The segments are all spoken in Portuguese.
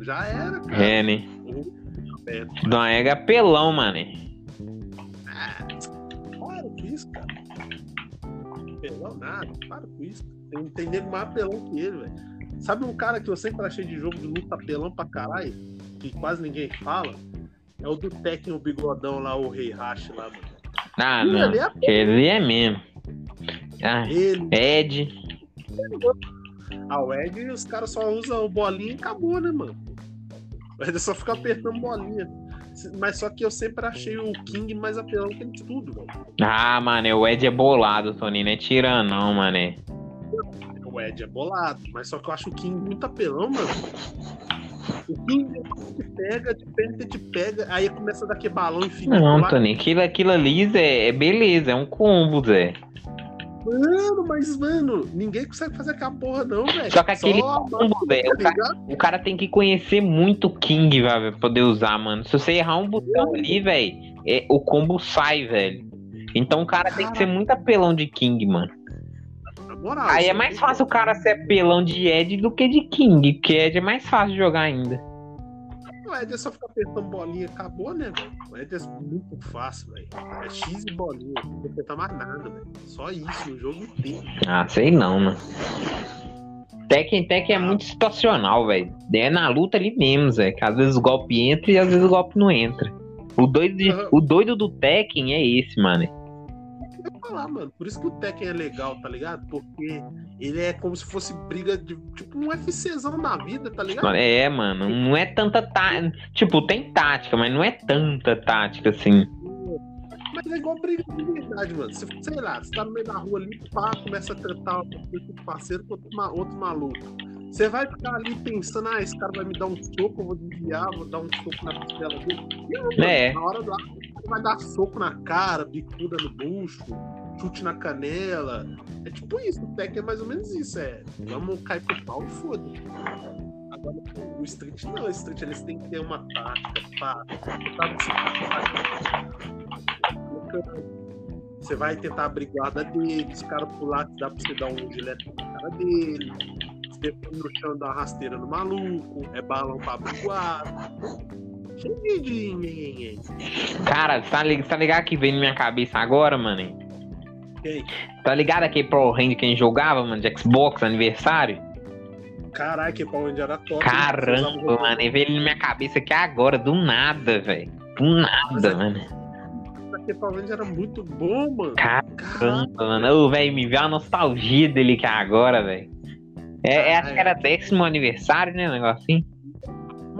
mano, já era, cara. É, né? Noega é pelão, mano. para com isso, cara. Pelão nada, para com isso. Tem, tem nego mais pelão que ele, velho. Sabe um cara que eu sempre achei de jogo de luta pelão pra caralho? Que quase ninguém fala? É o do Tekken, o bigodão lá, o Rei Hash lá, mano. Ah, Ele não. é Ele é mesmo. Ah, ele, Ed. Ah, o Ed, os caras só usam bolinha e acabou, né, mano? O Ed é só ficar apertando bolinha. Mas só que eu sempre achei o King mais apelão que ele de tudo, velho. Ah, mano, o Ed é bolado, Toninho. Não é tirando, não, mano. O Ed é bolado, mas só que eu acho o King muito apelão, mano. O King te pega, te pega, te pega, aí começa a dar aquele balão infinito Não, lá. Toninho. Aquilo, aquilo ali, Zé, é beleza. É um combo, Zé. Mano, mas, mano, ninguém consegue fazer aquela porra, não, velho. Só que aquele a combo, máquina, velho, tá ligado? O cara tem que conhecer muito o King, velho, pra poder usar, mano. Se você errar um botão ali, velho, é, o combo sai, velho. Então o cara tem que ser muito apelão de King, mano. Moral, Aí é mais tem fácil o cara ser apelão de Ed do que de King, porque Ed é mais fácil de jogar ainda. O Ed é só ficar apertando bolinha, acabou, né, velho? O Ed é muito fácil, velho. É X e bolinha, não tem que apertar mais nada, velho. Só isso no jogo inteiro. Ah, sei não, mano. Tekken, Tekken é muito situacional, velho. É na luta ali mesmo, Zé. Que às vezes o golpe entra e às vezes o golpe não entra. O doido, de- Aham. o doido do Tekken é esse, mano. Eu ia falar, mano. Por isso que o Tekken é legal, tá ligado? Porque ele é como se fosse briga de. Tipo um UFCzão na vida, tá ligado? É, mano. Não é tanta tática. Tipo, tem tática, mas não é tanta tática assim. Mas é igual briga de verdade, mano. Você, sei lá, você tá no meio da rua ali, pá, começa a tratar o parceiro com outro, outro maluco. Você vai ficar ali pensando, ah, esse cara vai me dar um soco, eu vou desviar, vou dar um soco na costela dele. Não, É. Na hora do cara vai dar soco na cara, bicuda no bucho, chute na canela. É tipo isso, o Tekken é mais ou menos isso, é. Vamos cair pro pau e foda. Agora, o Street não, o Street eles têm que ter uma tática, pá. Você vai tentar a brigada dele, os caras pular, dá pra você dar um gilete na cara dele. Põe no chão dá uma rasteira no maluco, é balão pra abriguar. Cara, tá, li- tá ligado que veio na minha cabeça agora, mano? Tá ligado aquele Pro Hand que a gente jogava, mano, de Xbox, aniversário? Caralho, que pau onde era top. Caramba, mano, ele veio na minha cabeça aqui agora, do nada, velho. Do nada, mano. Que pau onde era muito bom, mano. Caramba, Caralho. mano. Ô, velho, me veio a nostalgia dele aqui agora, velho. É, é, acho que era décimo aniversário, né? Um assim.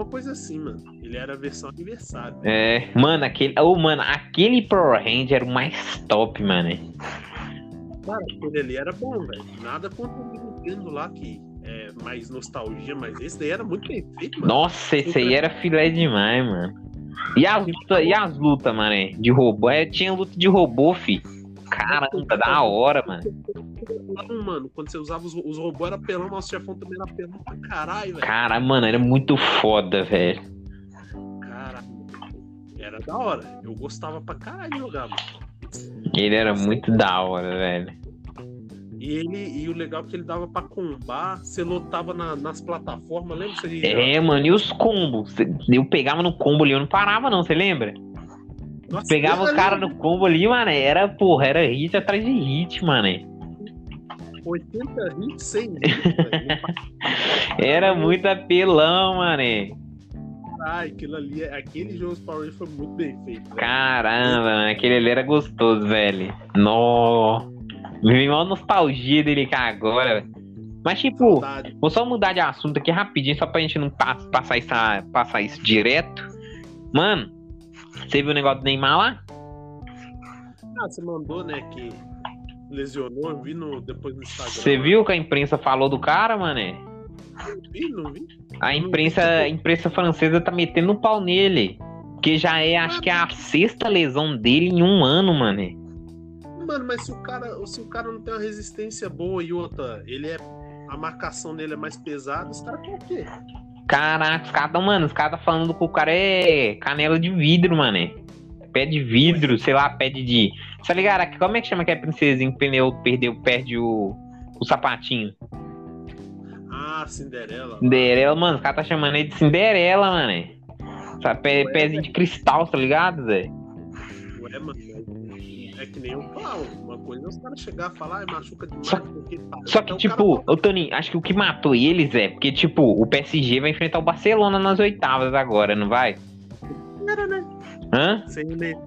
Uma coisa assim, mano. Ele era a versão aniversário. É, mano, aquele. Ô, mano, aquele Pro Hand era o mais top, mano. Cara, aquele ali era bom, velho. Nada contra o Nintendo lá, que é mais nostalgia, mas esse daí era muito bem feito, mano. Nossa, esse aí era filé demais, mano. E as lutas, e as lutas, mano, é, de robô? É, tinha luta de robô, fi. Caramba, da hora, mano. Mano, quando você usava os, os robôs era pelão, mas o chefão também era pelão pra caralho, velho. Cara, mano, era muito foda, velho. Caralho. Era da hora. Eu gostava pra caralho de jogar, mano. Ele era muito da hora, velho. E ele e o legal é que ele dava pra combar, você lotava na- nas plataformas, lembra? Você É, mano, e os combos? Eu pegava no combo ali, eu não parava, não, você lembra? Nossa, Pegava caras era no combo ali, mano. Era, porra, era hit atrás de hit, mano. 80 hits, 100 hits, velho. Era muito apelão, mano. Caralho, aquilo ali, aquele jogo Power Rangers foi muito bem feito, velho. Caramba, mano, aquele ali era gostoso, velho. Nó. Veio uma nostalgia dele cá agora. Mas, tipo, vou só mudar de assunto aqui rapidinho, só pra gente não pa- passar isso, passar isso direto. Mano, você viu o negócio do Neymar lá? Ah, você mandou, né, que lesionou, eu vi no, depois no Instagram. Você viu que a imprensa falou do cara, mano? Não vi, não vi. A imprensa, a imprensa francesa tá metendo um pau nele. Que já é, acho que é a sexta lesão dele em um ano, mano. Mano, mas se o cara, se o cara não tem uma resistência boa e outra, ele é. A marcação dele é mais pesada, os caras querem o quê? Caraca, os caras mano, os caras tá falando que o cara é canela de vidro, mano. Pé de vidro, sei lá, pé de. Tá ligado? Como é que chama que é princesinha que pneu perdeu, perde o, o sapatinho? Ah, Cinderela. Cinderela, mano, os caras tá chamando ele de Cinderela, mano. Sabe, pé, Ué, pezinho de cristal, tá ligado, Zé? Ué, mano, é que nem eu falo. Uma coisa é os caras chegar e falar, ah, machuca demais, Só- porque tá. Só que, Então tipo, cara ô Toninho, acho que o que matou eles é porque, tipo, o PSG vai enfrentar o Barcelona nas oitavas agora, não vai? Era, né? Hã? Sem ler.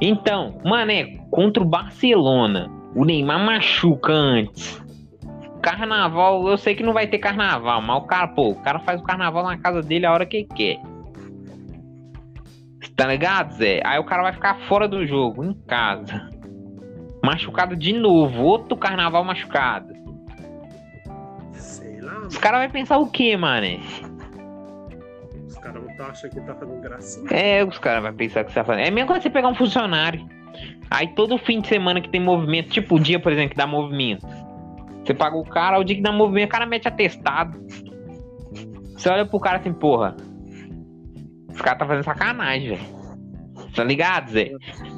Então, mano, é contra o Barcelona. O Neymar machuca antes. Carnaval, eu sei que não vai ter carnaval, mas o cara, pô, o cara faz o carnaval na casa dele a hora que quer. Tá ligado, Zé? Aí o cara vai ficar fora do jogo, em casa. Machucado de novo, outro carnaval machucado. Sei lá, mano. Os caras vão pensar o quê, mano? Tá achando que tá fazendo gracinha. É, os caras vão pensar que você tá fazendo. É mesma coisa você pegar um funcionário. Aí todo fim de semana que tem movimento, tipo o dia, por exemplo, que dá movimento. Você paga o cara, o dia que dá movimento, o cara mete atestado. Você olha pro cara assim, porra. Os caras tá fazendo sacanagem, velho. Tá ligado, Zé?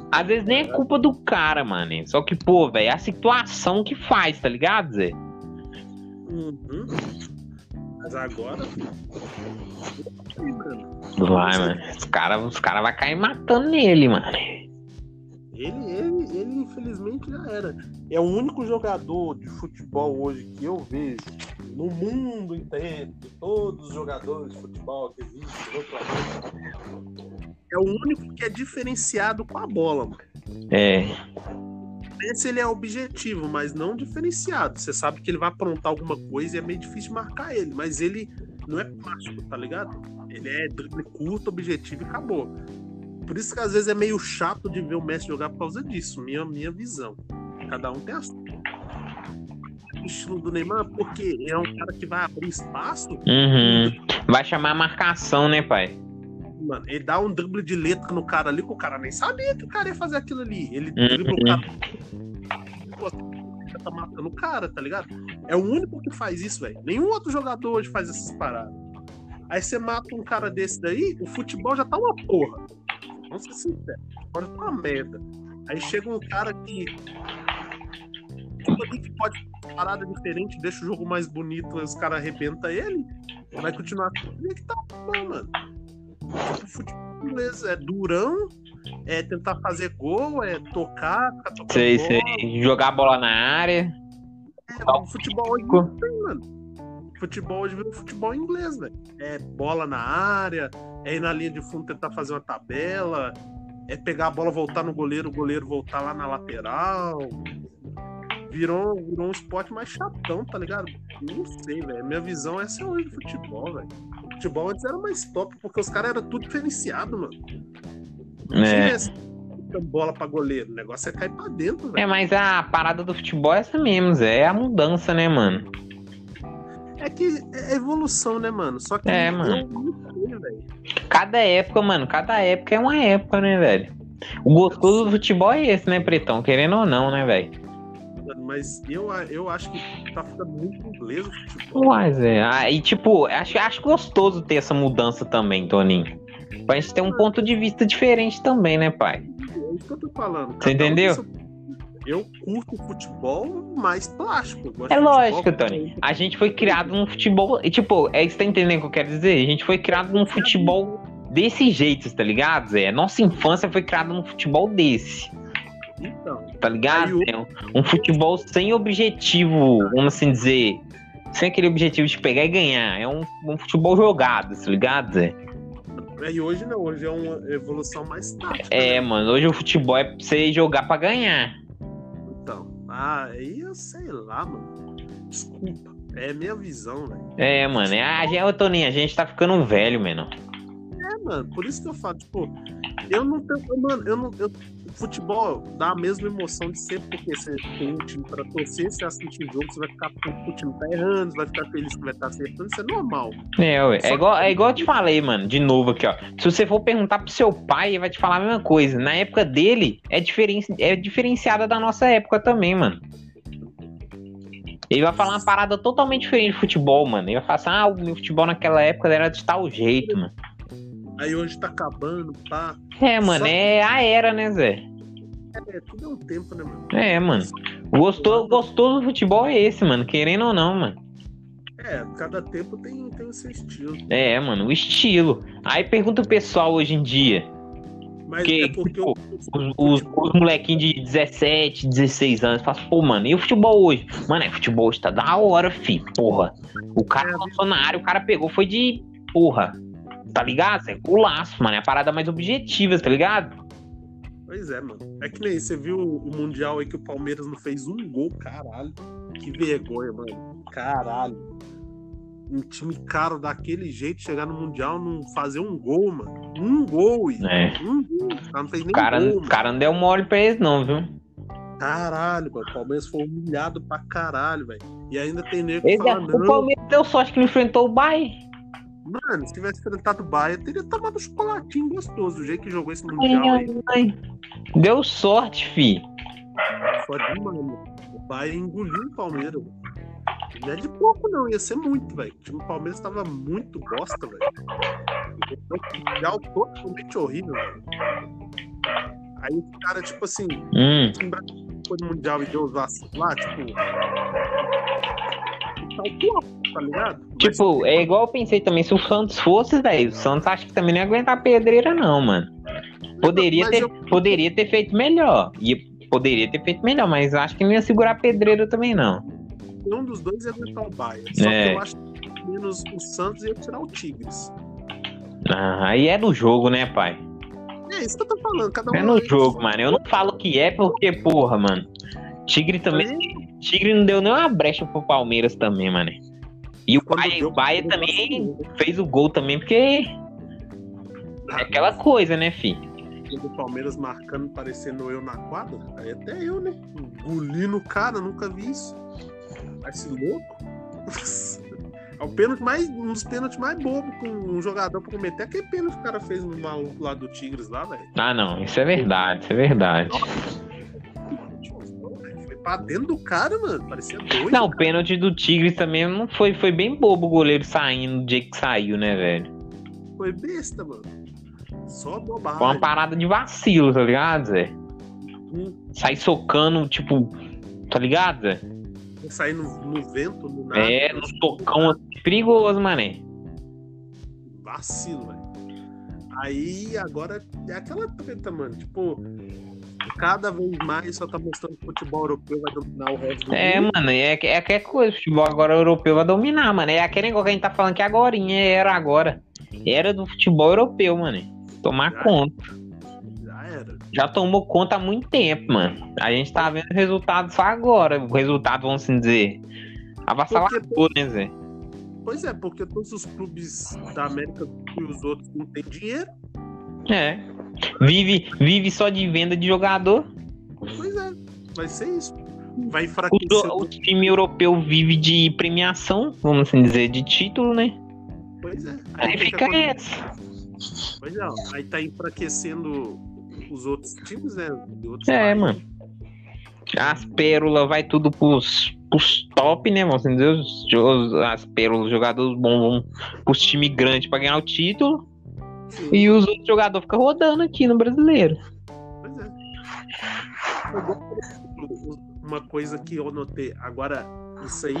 Às vezes nem é culpa do cara, mano. Só que, pô, velho, é a situação que faz, tá ligado, Zé? Uhum. Mas agora. Vai, mano. Os caras os cara vai cair matando nele, mano. Ele, ele, ele, infelizmente, já era. É o único jogador de futebol hoje que eu vejo no mundo inteiro, de todos os jogadores de futebol que existem no planeta. É o único que é diferenciado com a bola, mano. É. Esse ele é objetivo, mas não diferenciado. Você sabe que ele vai aprontar alguma coisa e é meio difícil marcar ele, mas ele não é plástico, tá ligado? Ele é drible curto, objetivo e acabou. Por isso que às vezes é meio chato de ver o Messi jogar por causa disso, minha, minha visão. Cada um tem a sua. O estilo do Neymar, porque é um cara que vai abrir espaço, Uhum. Vai chamar a marcação, né, pai? Mano. Ele dá um drible de letra no cara ali, que o cara nem sabia que o cara ia fazer aquilo ali. Ele Uhum. dribla o cara. Tá matando o cara, tá ligado? É o único que faz isso, velho. Nenhum outro jogador hoje faz essas paradas. Aí você mata um cara desse daí, o futebol já tá uma porra. Vamos ser sinceros. Agora tá uma merda. Aí chega um cara que. ali que pode fazer parada diferente, deixa o jogo mais bonito, aí os caras arrebentam ele. Vai continuar assim, é que tá bom, mano. Tipo, futebol inglês é durão, é tentar fazer gol, é tocar, ficar tocando Sei, bola. sei. Jogar a bola na área. É, o futebol hoje não tem, mano. Futebol hoje virou futebol inglês, velho. É bola na área, é ir na linha de fundo tentar fazer uma tabela, é pegar a bola, voltar no goleiro, o goleiro voltar lá na lateral. Virou, virou um esporte mais chatão, tá ligado? Não sei, velho. Minha visão é essa hoje do futebol, velho. Futebol antes era mais top, porque os caras eram tudo diferenciado, mano. Não É. tinha essa bola pra goleiro. O negócio é cair pra dentro, velho. É, mas a parada do futebol é essa mesmo, Zé. É a mudança, né, mano? É que é evolução, né, mano? Só que É, eu mano. sei. Cada época, mano, cada época é uma época, né, velho? O gostoso do futebol é esse, né, Pretão? Querendo ou não, né, velho? Mas eu, eu acho que tá ficando muito inglês o futebol. Uai, Zé. Ah, e tipo, acho, acho gostoso ter essa mudança também, Toninho. Pra gente ter um ponto de vista diferente também, né, pai? É isso que eu tô falando. Você entendeu? seu- Eu curto futebol mais plástico. É lógico, futebol Tony. A gente foi criado num futebol. e, Tipo, é isso que tá entendendo o que eu quero dizer? A gente foi criado num futebol desse jeito, tá ligado, Zé? Nossa infância foi criada num futebol desse, Então, tá ligado? É um, um futebol sem objetivo, vamos assim dizer. Sem aquele objetivo de pegar e ganhar. É um, um futebol jogado, tá ligado, Zé? e hoje não, hoje é uma evolução mais tática. É, né? mano, hoje o futebol é pra você jogar pra ganhar. Então, ah, aí eu sei lá, mano. Desculpa. É minha visão, velho. É, mano. É, a gente, ô, Toninho, a gente tá ficando velho, mano. Mano, por isso que eu falo, tipo, eu não tenho. Mano, eu não. Eu, futebol dá a mesma emoção de sempre, porque você tem um time pra torcer, você assiste o jogo, você vai ficar puto que o time tá errando, você vai ficar feliz que vai estar acertando, isso é normal. É, ué. É igual, é igual eu te falei, mano, de novo aqui, ó. Se você for perguntar pro seu pai, ele vai te falar a mesma coisa. Na época dele, é, diferen... é diferenciada da nossa época também, mano. Ele vai falar uma parada totalmente diferente de futebol, mano. Ele vai falar assim, ah, o meu futebol naquela época era de tal jeito, mano. Aí hoje tá acabando, pá. É, mano, Só- é a era, né, Zé? É, tudo é um tempo, né, mano? É, mano. Gostoso, gostoso do futebol é esse, mano. Querendo ou não, mano. É, cada tempo tem, tem o seu estilo. É, mano, o estilo. Aí pergunta o pessoal hoje em dia. Mas Que, é porque tipo, o, Os, os, os molequinhos de 17, 16 anos falam, pô, mano, e o futebol hoje? Mano, é futebol hoje tá da hora, fi, porra. O cara É, área, o cara pegou, foi de, porra, tá ligado? É o laço, mano, é a parada mais objetiva, tá ligado? Pois é, mano. É que nem você viu o Mundial aí que o Palmeiras não fez um gol, caralho. Que vergonha, mano. Caralho. Um time caro daquele jeito chegar no Mundial não fazer um gol, mano. Um gol, Igor. É. Um gol. O cara não fez nem O cara, gol, o cara não deu mole pra eles, não, viu? Caralho, mano. O Palmeiras foi humilhado pra caralho, velho. E ainda tem nego Ele, fala, o não. Palmeiras deu sorte que não enfrentou o Bahia. Mano, se tivesse enfrentado o Bahia, teria tomado um chocolatinho gostoso. Do jeito que jogou esse Ai, Mundial aí. ai, ai. Deu sorte, fi. Só de mano. O Bahia engoliu o Palmeiras. velho. Não é de pouco, não. Ia ser muito, velho. O time do Palmeiras tava muito bosta, velho. O Mundial totalmente horrível, velho. Aí o cara, tipo assim, Hum, foi no Mundial e deu os vacilos lá, tipo. Tá o pior, tá ligado? tipo, é igual eu pensei também, se o Santos fosse, velho, o Santos acho que também não ia aguentar pedreira, não, mano. Poderia Mas ter, eu- poderia ter feito melhor. E poderia ter feito melhor, mas acho que não ia segurar pedreira também, não. Um dos dois ia aguentar o Bahia. Só É. que eu acho que menos o Santos ia tirar o Tigres. Ah, aí é no jogo, né, pai? É isso que eu tô falando. Cada um É no jogo, mano. Eu não falo que é porque, porra, mano. Tigre também. Tigre não deu nenhuma brecha pro Palmeiras também, mano. E o Bahia, deu, o Bahia deu também vacilo. fez o gol também, porque é aquela coisa, né, fi? do Palmeiras marcando, parecendo eu na quadra, aí até eu, né? Engolindo o cara, nunca vi isso. Parece louco. É o pênalti mais, um dos pênaltis mais bobos com um jogador pra cometer. Aquele pênalti que o cara fez no maluco lá do Tigres lá, velho. Ah, não, isso é verdade, isso é verdade. Foi pra dentro do cara, mano. Parecia doido. Não, o pênalti do Tigres também não foi, foi bem bobo o goleiro saindo do jeito que saiu, né, velho? Foi besta, mano. Só bobagem. Foi uma parada de vacilo, tá ligado, Zé? Hum, Sai socando, tipo, tá ligado, Zé? Sair no, no vento, no nada. É, no socão assim, perigoso, mané. vacilo, velho. Aí agora é aquela treta, mano. Tipo, cada vez mais só tá mostrando que o futebol europeu vai dominar o resto do É, mundo. mano, é, é aquela coisa, o futebol agora europeu vai dominar, mano. É aquele negócio que a gente tá falando que agora, era agora. Era do futebol europeu, mano. Tomar Já. conta. Já era. Já tomou conta há muito tempo, mano. A gente tá vendo o resultado só agora. O resultado, vamos assim dizer, avassalador, né, Zé? Pois é, porque todos os clubes da América e os outros não têm dinheiro. É. Vive, vive só de venda de jogador. Pois é, vai ser isso. Vai O, enfraquecer. do- o time europeu vive de premiação, vamos assim dizer, de título, né? Pois é. Aí o fica acontece? essa. Pois é, aí tá enfraquecendo os outros times, né? outros É, países. mano. As pérolas vai tudo pros, pros top, né, mano? Assim dizer, os- as pérolas, os jogadores bons vão pros times grandes pra ganhar o título. Sim, E os outros jogadores ficam rodando aqui no brasileiro. Pois é. Uma coisa que eu notei, agora, isso aí.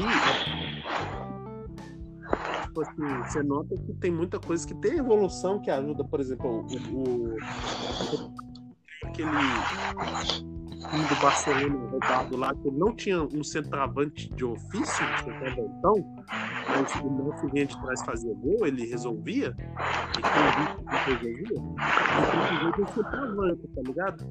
Tipo assim, você nota que tem muita coisa que tem evolução que ajuda, por exemplo, o. o- aquele time do Barcelona roubado lá, que não tinha um centroavante de ofício, então, mas o Messi vinha de trás fazia gol, ele resolvia, e quem viu que resolvia, de um centroavante, tá ligado?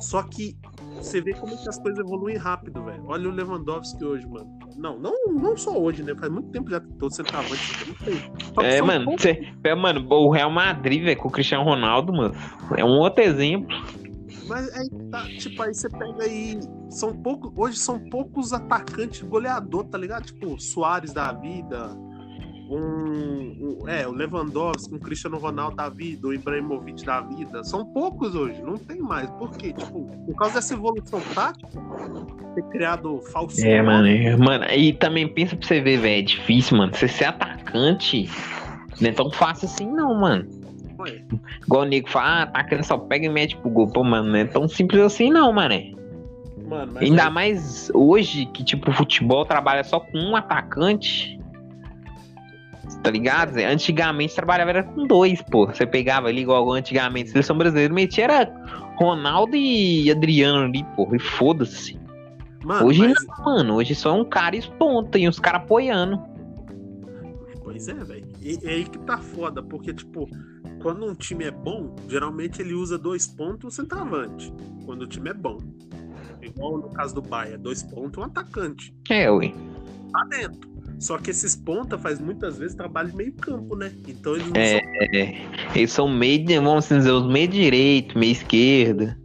Só que você vê como que as coisas evoluem rápido, velho. Olha o Lewandowski hoje, mano. Não, não, não só hoje, né? Faz muito tempo já que todo centroavante não tem. É, mano, cê- é, mano, o Real Madrid, velho, com o Cristiano Ronaldo, mano, é um outro exemplo. Mas aí tá, tipo, aí você pega aí. São poucos. Hoje são poucos atacantes goleador, tá ligado? Tipo, Soares da vida. Um, um- é, o Lewandowski, o Cristiano Ronaldo da vida, o Ibrahimovic da vida. São poucos hoje, não tem mais. Por quê? Tipo, por causa dessa evolução tática, ter criado falso. É, mano, é, mano, e também pensa pra você ver, velho, é difícil, mano, você ser atacante não é tão fácil assim, não, mano. Igual o nego fala, ah, atacante só pega e mete pro gol. Pô, mano, não é tão simples assim, não, mano. Mano, mas Ainda aí- mais hoje que, tipo, o futebol trabalha só com um atacante. Tá ligado? Zé? Antigamente trabalhava era com dois, pô. Você pegava ali igual antigamente, seleção brasileira, metia era Ronaldo e Adriano ali, pô. E foda-se. Hoje mas- não, mano. Hoje só um cara esponta e os caras apoiando. Pois é, velho. E é aí que tá foda, porque, tipo, quando um time é bom, geralmente ele usa dois pontos um centroavante. Quando o time é bom. Igual no caso do Bahia, dois pontos um atacante. É, ui. Tá dentro. Só que esses pontas faz muitas vezes trabalho de meio campo, né? Então eles não É, é. Eles são meio, vamos dizer, os meio direito, meio esquerda.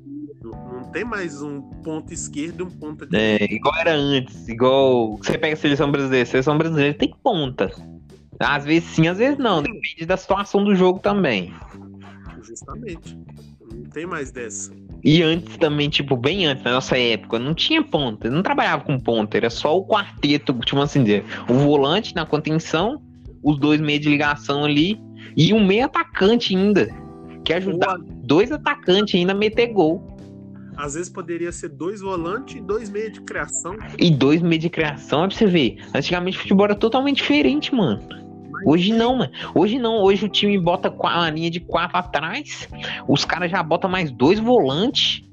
são, não, tem mais um ponto esquerdo e um ponta É, direita. igual era antes. Igual você pega a seleção brasileira. A seleção brasileira tem ponta. Às vezes sim, às vezes não. Depende da situação do jogo também. Justamente. Não tem mais dessa. E antes também, tipo, bem antes, na nossa época, não tinha ponta. Não trabalhava com ponta. Era só o quarteto, tipo assim dizer. O volante na contenção, os dois meios de ligação ali. E um meio atacante ainda. Que ajudava dois atacantes ainda a meter gol. Às vezes poderia ser dois volantes e dois meios de criação. E dois meios de criação, é pra você ver. Antigamente o futebol era totalmente diferente, mano. Hoje não, mano. Hoje não. Hoje o time bota uma linha de quatro atrás. Os caras já botam mais dois volantes.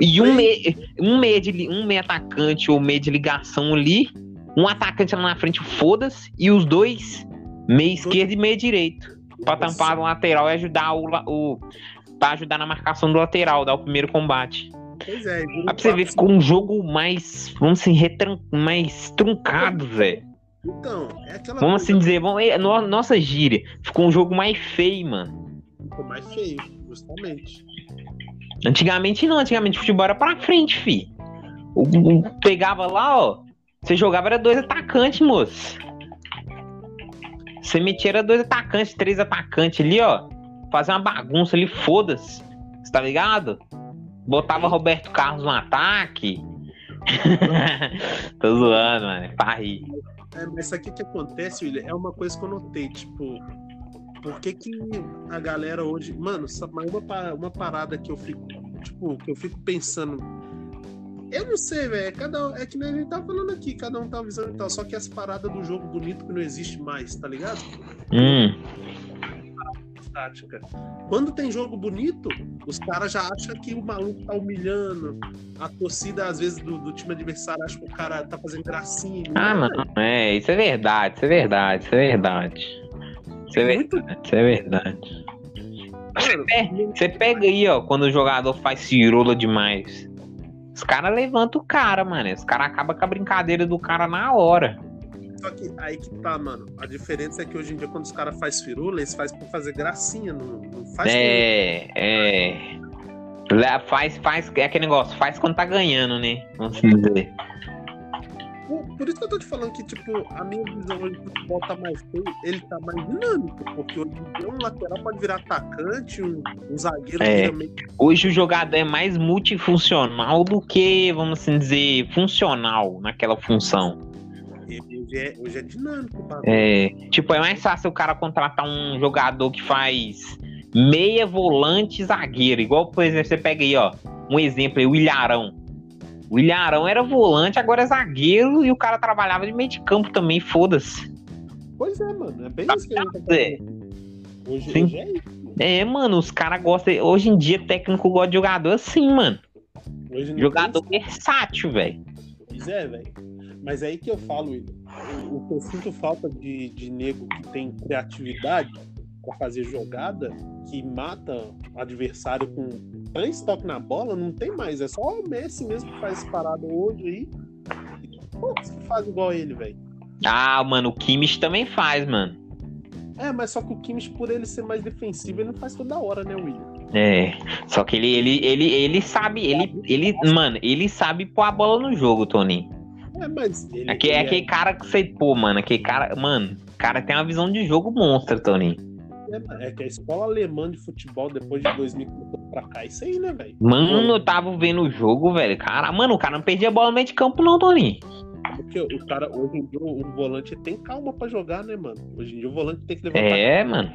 E um meia, um meia de um meia atacante ou meia de ligação ali. Um atacante lá na frente, foda-se. E os dois, meia esquerdo e meia direito. Pra tampar o lateral e ajudar o, o. Pra ajudar na marcação do lateral, dar o primeiro combate. Pois é, Pra você ver, ficou um jogo mais. Vamos assim, retran... mais truncado, velho. Então, é aquela Vamos coisa assim dizer, vamos, é, no- nossa gíria. Ficou um jogo mais feio, mano. ficou mais feio, justamente. Antigamente não, antigamente futebol era pra frente, fi. O, o- pegava lá, ó. Você jogava era dois atacantes, moço. Você metia era dois atacantes, três atacantes ali, ó. Fazer uma bagunça ali, foda-se. Você tá ligado? Botava Roberto Carlos no ataque. Tô zoando, mano. É pra rir. É, mas isso aqui que acontece, William, é uma coisa que eu notei, tipo, por que que a galera hoje, mano, uma, uma parada que eu fico, tipo, que eu fico pensando, eu não sei, velho, é cada um- é que nem a gente tá falando aqui, cada um tá avisando e tal, só que essa parada do jogo bonito que não existe mais, tá ligado? Hum. Tática. Quando tem jogo bonito, os caras já acham que o maluco tá humilhando, a torcida, às vezes, do, do time adversário acha que o cara tá fazendo gracinha. Ah, Não, não. É, isso é verdade, isso é verdade, isso é verdade. Isso é. Muito verdade, isso é verdade. Mano, É, Você pega aí, ó, quando o jogador faz cirola demais. Os caras levantam o cara, mano. Os caras acabam com a brincadeira do cara na hora. Só que aí que tá, mano. A diferença é que hoje em dia, quando os caras fazem firula, eles fazem por fazer gracinha, não, não faz É, é. Faz, faz, é aquele negócio, faz quando tá ganhando, né? Vamos assim dizer. por, isso que eu tô te falando que, tipo, a minha visão hoje do futebol tá mais feio, ele tá mais dinâmico, porque hoje em dia um lateral pode virar atacante, um, um zagueiro É. meio Hoje o jogador é mais multifuncional do que, vamos assim dizer, funcional naquela função. Hoje é, hoje é dinâmico, tá? É, tipo, é mais fácil o cara contratar um jogador que faz meia volante zagueiro. Igual, por exemplo, você pega aí, ó, um exemplo aí, o Ilharão. O Ilharão era volante, agora é zagueiro e o cara trabalhava de meio de campo também, foda-se. Pois é, mano. É bem Tá isso que a gente tá É. Hoje, Sim. hoje é isso. É, mano, os caras gostam. Hoje em dia, técnico gosta de jogador assim, mano. Hoje Jogador versátil, velho. É, velho. Mas é aí que eu falo, William. O, que eu sinto falta de, de nego que tem criatividade pra fazer jogada, que mata o adversário com três toques na bola, não tem mais. É só o Messi mesmo que faz parada hoje aí. E poucos que faz igual ele, velho. Ah, mano, o Kimmich também faz, mano. É, mas só que o Kimmich, por ele ser mais defensivo, ele não faz toda hora, né, William? É. Só que ele, ele, ele, ele sabe, ele, ele, mano, ele sabe pôr a bola no jogo, Tony. É, mas ele. Aquele, ele aquele cara que você, pô, mano, aquele cara, mano, o cara tem uma visão de jogo monstro, Tony. é, é que a escola alemã de futebol, depois de 2000 pra cá, é isso aí, né, velho? Mano, eu tava vendo o jogo, velho. Cara, mano, o cara não perdia a bola no meio de campo, não, Tony. Porque o cara, hoje em dia, o volante tem calma pra jogar, né, mano? Hoje em dia o volante tem que levantar, É, mano.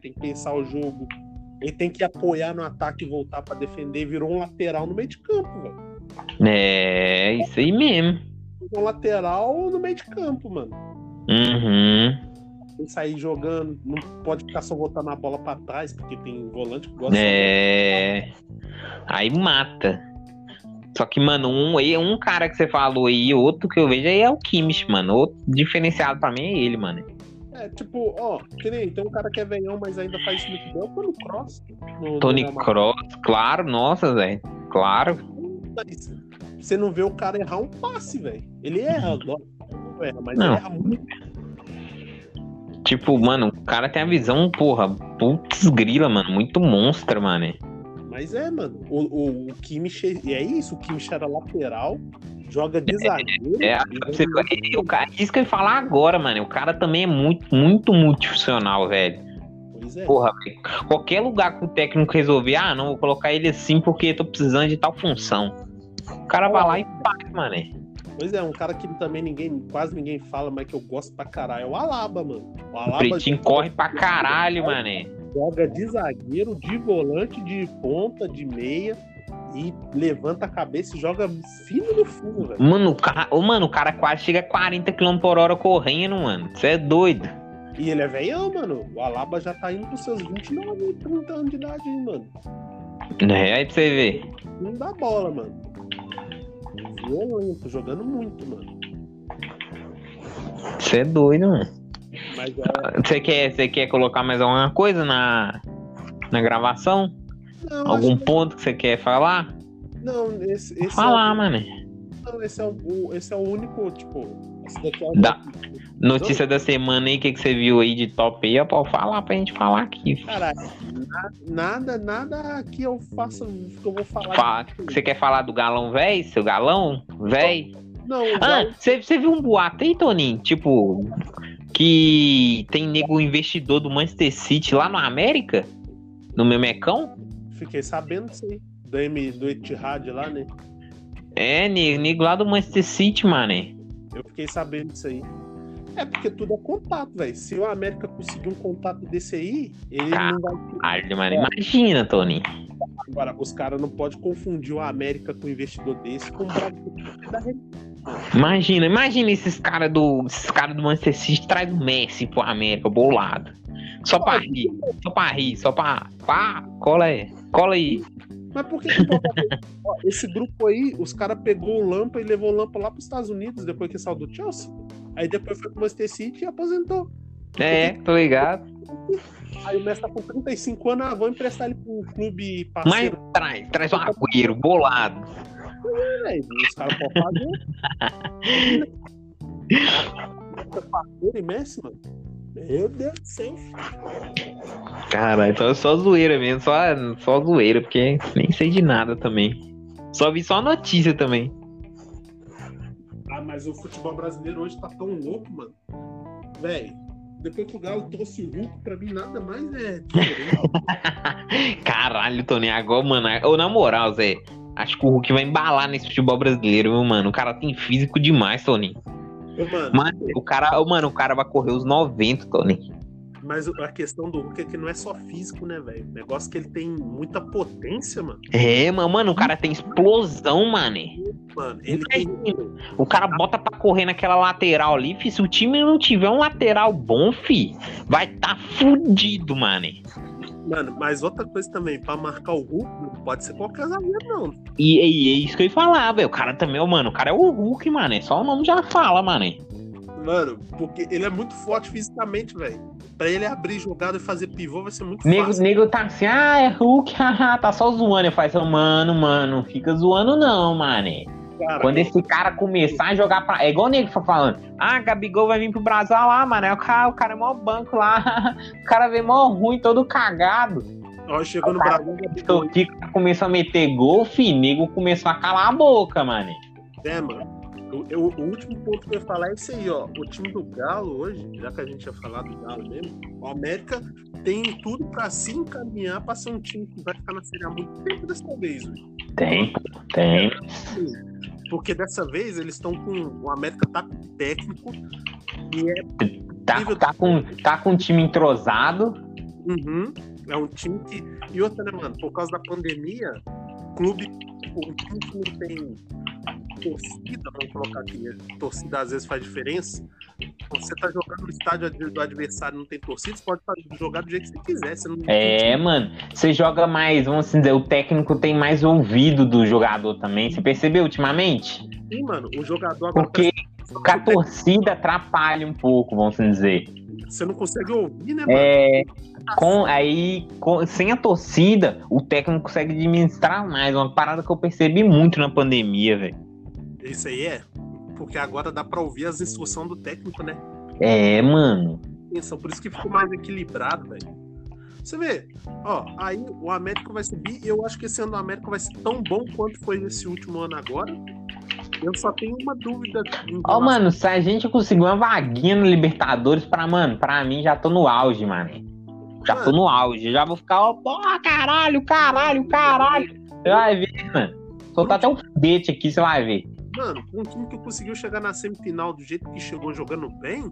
tem que pensar o jogo, ele tem que apoiar no ataque e voltar pra defender, virou um lateral no meio de campo, velho. É, isso aí mesmo. Um lateral no meio de campo, mano. Uhum. tem que sair jogando, não pode ficar só botando a bola pra trás, porque tem volante que gosta É. Aí mata. Só que, mano, um, um cara que você falou aí, outro que eu vejo aí é o Kimmich, mano. Outro diferenciado pra mim é ele, mano. É, tipo, ó, que nem tem um cara que é veião, mas ainda faz muito bem, é o Tony Cross. no- Tony. Cross, claro, nossa, velho. Claro. Mas Você não vê o cara errar um passe, velho. Ele erra, não erra, mas Não. ele erra muito. Tipo, mano, o cara tem a visão, porra, putz grila, mano. Muito monstro, mano. Mas é, mano. O, o, o Kimmich, é isso, o Kimmich era lateral, joga de zagueiro. É, você- e o cara, isso que eu ia falar agora, mano. O cara também é muito, muito multifuncional, velho. Pois é. Porra, velho. Qualquer lugar que o técnico resolver, ah, não, vou colocar ele assim porque tô precisando de tal função. O cara vai lá e faz, mano. Pois é, um cara que também ninguém, quase ninguém fala, mas que eu gosto pra caralho, é o Alaba, mano. O O Alaba Pretinho corre pra caralho, mano. Joga de zagueiro, de volante, de ponta, de meia e levanta a cabeça e joga fino no fundo, velho. Mano, o cara, mano, o cara quase chega a 40 km por hora correndo, mano. Você é doido. E ele é velhão, mano. O Alaba já tá indo pros seus 29, 30 anos de idade, hein, mano. É, aí pra você ver. Não dá bola, mano. Violento, jogando muito, mano. Você é doido, mano. Mas é. Você quer, você quer colocar mais alguma coisa na, na gravação? Não, Algum que- ponto que você quer falar? não esse, esse Falar, é, o- mano. não, esse é o, esse é o único, tipo. Esse daqui é o. Dá. Notícia da semana aí, o que, que você viu aí de top aí? ó, falar pra gente falar aqui. Caralho, na- nada, nada que eu faça, que eu vou falar. Fa- Você quer falar do galão véi? Seu galão véi? Não, Ah, você viu um boato aí, Toninho? Tipo, que tem nego investidor do Manchester City lá no América? No meu mecão? fiquei sabendo disso aí. Do, M, do Etihad lá, né? É, nego, nego lá do Manchester City, mano. Eu fiquei sabendo disso aí. É porque tudo é contato, velho. Se o América conseguir um contato desse aí, ele não vai. Mano, imagina, Toninho. Agora, os caras não podem confundir o América com um investidor desse com o da. Imagina, imagina esses caras do, esses cara do Manchester City traz o Messi pro América, bolado. Só pra rir, só pra rir, só pra. Pá, cola aí, cola aí. Mas por que que? Ó, Esse grupo aí, os caras pegou o Lampa e levou o Lampa lá pros Estados Unidos depois que saiu do Chelsea. Aí depois foi pro Manchester City e aposentou. É, tô ligado. Aí o Messi tá com 35 anos, ah, vou emprestar ele pro clube Mas parceiro. traz, traz um agüero, bolado. Velho. Os caras podem fazer. parceiro e Messi, mano. Meu Deus do céu. Cara, então é só zoeira mesmo, só, só zoeira, porque nem sei de nada também. Só vi só notícia também. Ah, mas o futebol brasileiro hoje tá tão louco, mano. Velho, depois que o Galo trouxe o Hulk, pra mim nada mais é. Caralho, Tony, agora, mano, ou na moral, Zé, acho que o Hulk vai embalar nesse futebol brasileiro, viu, mano? O cara tem físico demais, Tony. Ô, mano, Mano, o cara, mano, o cara vai correr os 90, Tony. mas a questão do Hulk é que não é só físico, né, velho? O negócio é que ele tem muita potência, mano. É, mano, mano, o cara tem explosão, mano. Mano, ele tem. O cara bota pra correr naquela lateral ali, fi. Se o time não tiver um lateral bom, fi, vai tá fudido, mano. Mano, mas outra coisa também, pra marcar o Hulk, não pode ser qualquer zagueiro, não. E, e é isso que eu ia falar, velho. O cara também, mano, o cara é o Hulk, mano. É só o nome já fala, mano. Mano, porque ele é muito forte fisicamente, velho. Pra ele abrir jogada e fazer pivô vai ser muito Nego, fácil. nego tá assim, ah, é Hulk, haha, tá só zoando. Eu faço, mano, mano, não fica zoando não, mano. Cara, Quando esse cara começar a jogar pra. É igual o nego falando, ah, Gabigol vai vir pro Brasil lá, mano. É o cara, o cara é mó banco lá. o cara vem mó ruim, todo cagado. ó, chegou no Brasil, o Kiko começou a meter gol, fi, nego começou a calar a boca, mano. É, mano. Eu- eu- o último ponto que eu ia falar é esse aí, ó. O time do Galo hoje, já que a gente ia falar do Galo mesmo, o América tem tudo pra se encaminhar pra ser um time que vai ficar na Série A há muito tempo dessa vez, velho. Tem, tem. Porque dessa vez eles estão com. O América tá com técnico e é. Tá, tá, com, tá com um time entrosado. Uhum, é um time que. E outra, né, mano? Por causa da pandemia, clube. Um time que não tem torcida, vamos colocar aqui, a torcida às vezes faz diferença. Você tá jogando no estádio do adversário não tem torcida, você pode jogar do jeito que você quiser. Você não é, mano. Você joga mais, vamos assim dizer, o técnico tem mais ouvido do jogador também. Você percebeu ultimamente? Sim, mano. O jogador agora. Porque tá... a torcida atrapalha um pouco, vamos assim dizer. Você não consegue ouvir, né, mano? É. Com, aí, com, sem a torcida, o técnico consegue administrar mais. Uma parada que eu percebi muito na pandemia, velho. Isso aí é? Porque agora dá pra ouvir as instruções do técnico, né? É, mano. Por isso que ficou mais equilibrado, velho. Você vê, ó, aí o América vai subir e eu acho que esse ano o América vai ser tão bom quanto foi esse último ano agora. Eu só tenho uma dúvida. Ó, oh, mano, se a gente conseguir uma vaguinha no Libertadores, pra, mano, pra mim já tô no auge, mano. Já mano. tô no auge. Já vou ficar, ó, porra, caralho, caralho, caralho. Você vai ver, mano. Soltar até um foguete aqui, você vai ver. Mano, um time que conseguiu chegar na semifinal do jeito que chegou jogando bem,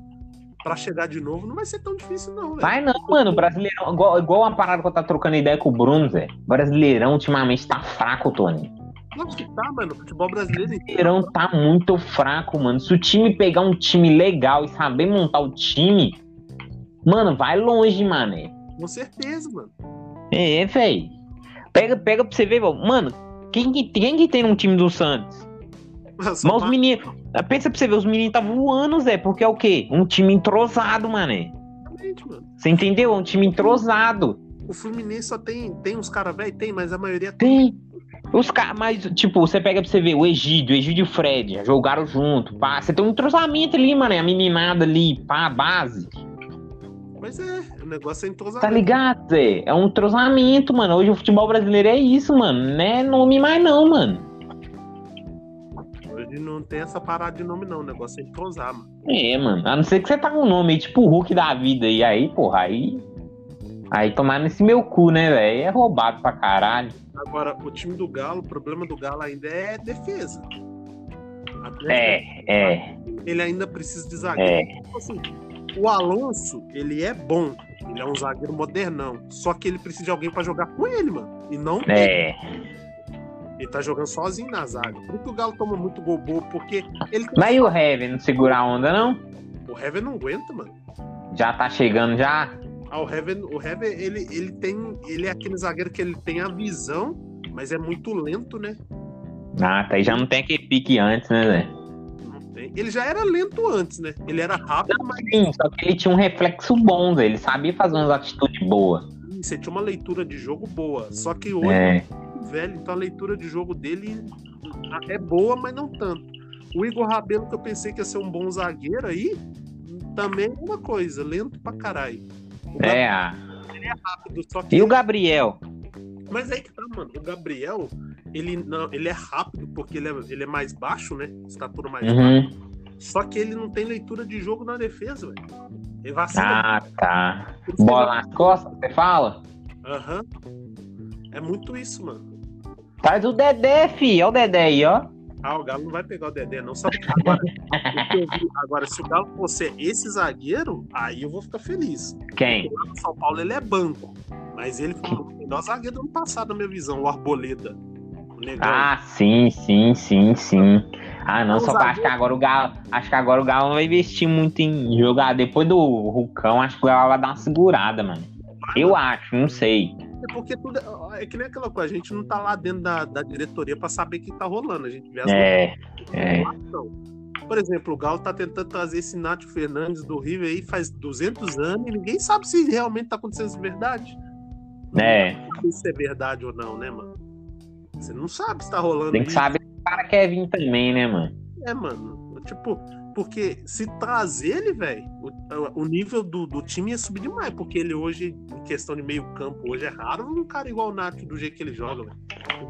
pra chegar de novo, não vai ser tão difícil, não, velho. Vai não, mano. Brasileirão, igual, igual uma parada que eu tá trocando ideia com o Bruno, Zé. Brasileirão ultimamente tá fraco, Tony. Acho que tá, mano. Futebol brasileiro. O Brasileirão tá muito fraco, mano. Se o time pegar um time legal e saber montar o time, mano, vai longe, mano. Com certeza, mano. É, velho. Pega, pega pra você ver, mano. Quem que, quem que tem no time do Santos? Mas os meninos. Pensa pra você ver, os meninos tá voando, Zé, porque é o quê? Um time entrosado, mané. Mano. Você entendeu? Um time entrosado. O Fluminense só tem, tem uns caras velho, tem, mas a maioria tem. Os caras, mas, tipo, você pega pra você ver o Egídio, o Egídio e o Fred, jogaram junto, pá. Você tem um entrosamento ali, mano, a meninada ali, pá, base. Mas é, negócio é entrosamento. Tá ligado, Zé? É um entrosamento, mano. Hoje o futebol brasileiro é isso, mano. Não é nome mais não, mano. Hoje não tem essa parada de nome, não. O negócio é entrosar, mano. É, mano. A não ser que você tá com um nome aí, tipo o Hulk da vida. E aí, porra, aí. Aí tomar nesse meu cu, né, velho? É roubado pra caralho. Agora, o time do Galo, o problema do Galo ainda é defesa. É, é. Ele ainda precisa de zagueiro. É. Tipo assim, o Alonso, ele é bom. Ele é um zagueiro modernão. Só que ele precisa de alguém para jogar com ele, mano. E não. É. Ele tá jogando sozinho na zaga. Por que o Galo toma muito gol bobo, porque ele. Mas e o Heaven não segura a onda, não? O Heaven não aguenta, mano. Já tá chegando já? Ah, o Heaven, o Heaven ele, ele tem. Ele é aquele zagueiro que ele tem a visão, mas é muito lento, né? Ah, tá. E já não tem aquele pique antes, né, Zé? Tem. Ele já era lento antes, né? Ele era rápido, mas. Sim, só que ele tinha um reflexo bom. Ele sabia fazer umas atitudes boas. Você tinha uma leitura de jogo boa. Só que hoje. É velho, então a leitura de jogo dele é boa, mas não tanto. O Igor Rabelo, que eu pensei que ia ser um bom zagueiro aí, também é uma coisa, lento pra caralho. É, ele é rápido, só que. E o Gabriel? Mas aí que tá, mano. O Gabriel, ele, não, ele é rápido porque ele é, ele é mais baixo, né? Estatura mais uhum. baixa. Só que ele não tem leitura de jogo na defesa, velho. Ele vacila. Ah, tá. Bola nas costas, você fala? Aham. Uhum. É muito isso, mano. Faz o Dedé, fi. Olha o Dedé aí, ó. Ah, o Galo não vai pegar o Dedé, não. Sabe? Agora, agora, se o Galo fosse esse zagueiro, aí eu vou ficar feliz. Quem? Porque lá no São Paulo ele é banco. Mas ele foi o melhor zagueiro do ano passado, na minha visão, o Arboleda. O ah, sim, sim, sim, sim. Ah, não, só que acho que agora o Galo. Acho que agora o Galo não vai investir muito em jogar. Depois do Rucão, acho que o Galo vai dar uma segurada, mano. Eu acho, não sei. É porque tudo é, que nem aquela coisa, a gente não tá lá dentro da, da diretoria para saber o que tá rolando. A gente vê as é, é. Por exemplo, o Galo tá tentando trazer esse Nacho Fernandes do River aí faz 200 anos e ninguém sabe se realmente tá acontecendo isso verdade. É. Não se é verdade ou não, né, mano? Você não sabe se tá rolando Tem que isso. saber que o cara quer vir também, né, mano? É, mano. Tipo, porque se trazer ele, velho, o, o, nível do, do time ia subir demais. Porque ele hoje, em questão de meio campo, hoje é raro um cara igual o Nath do jeito que ele joga, velho.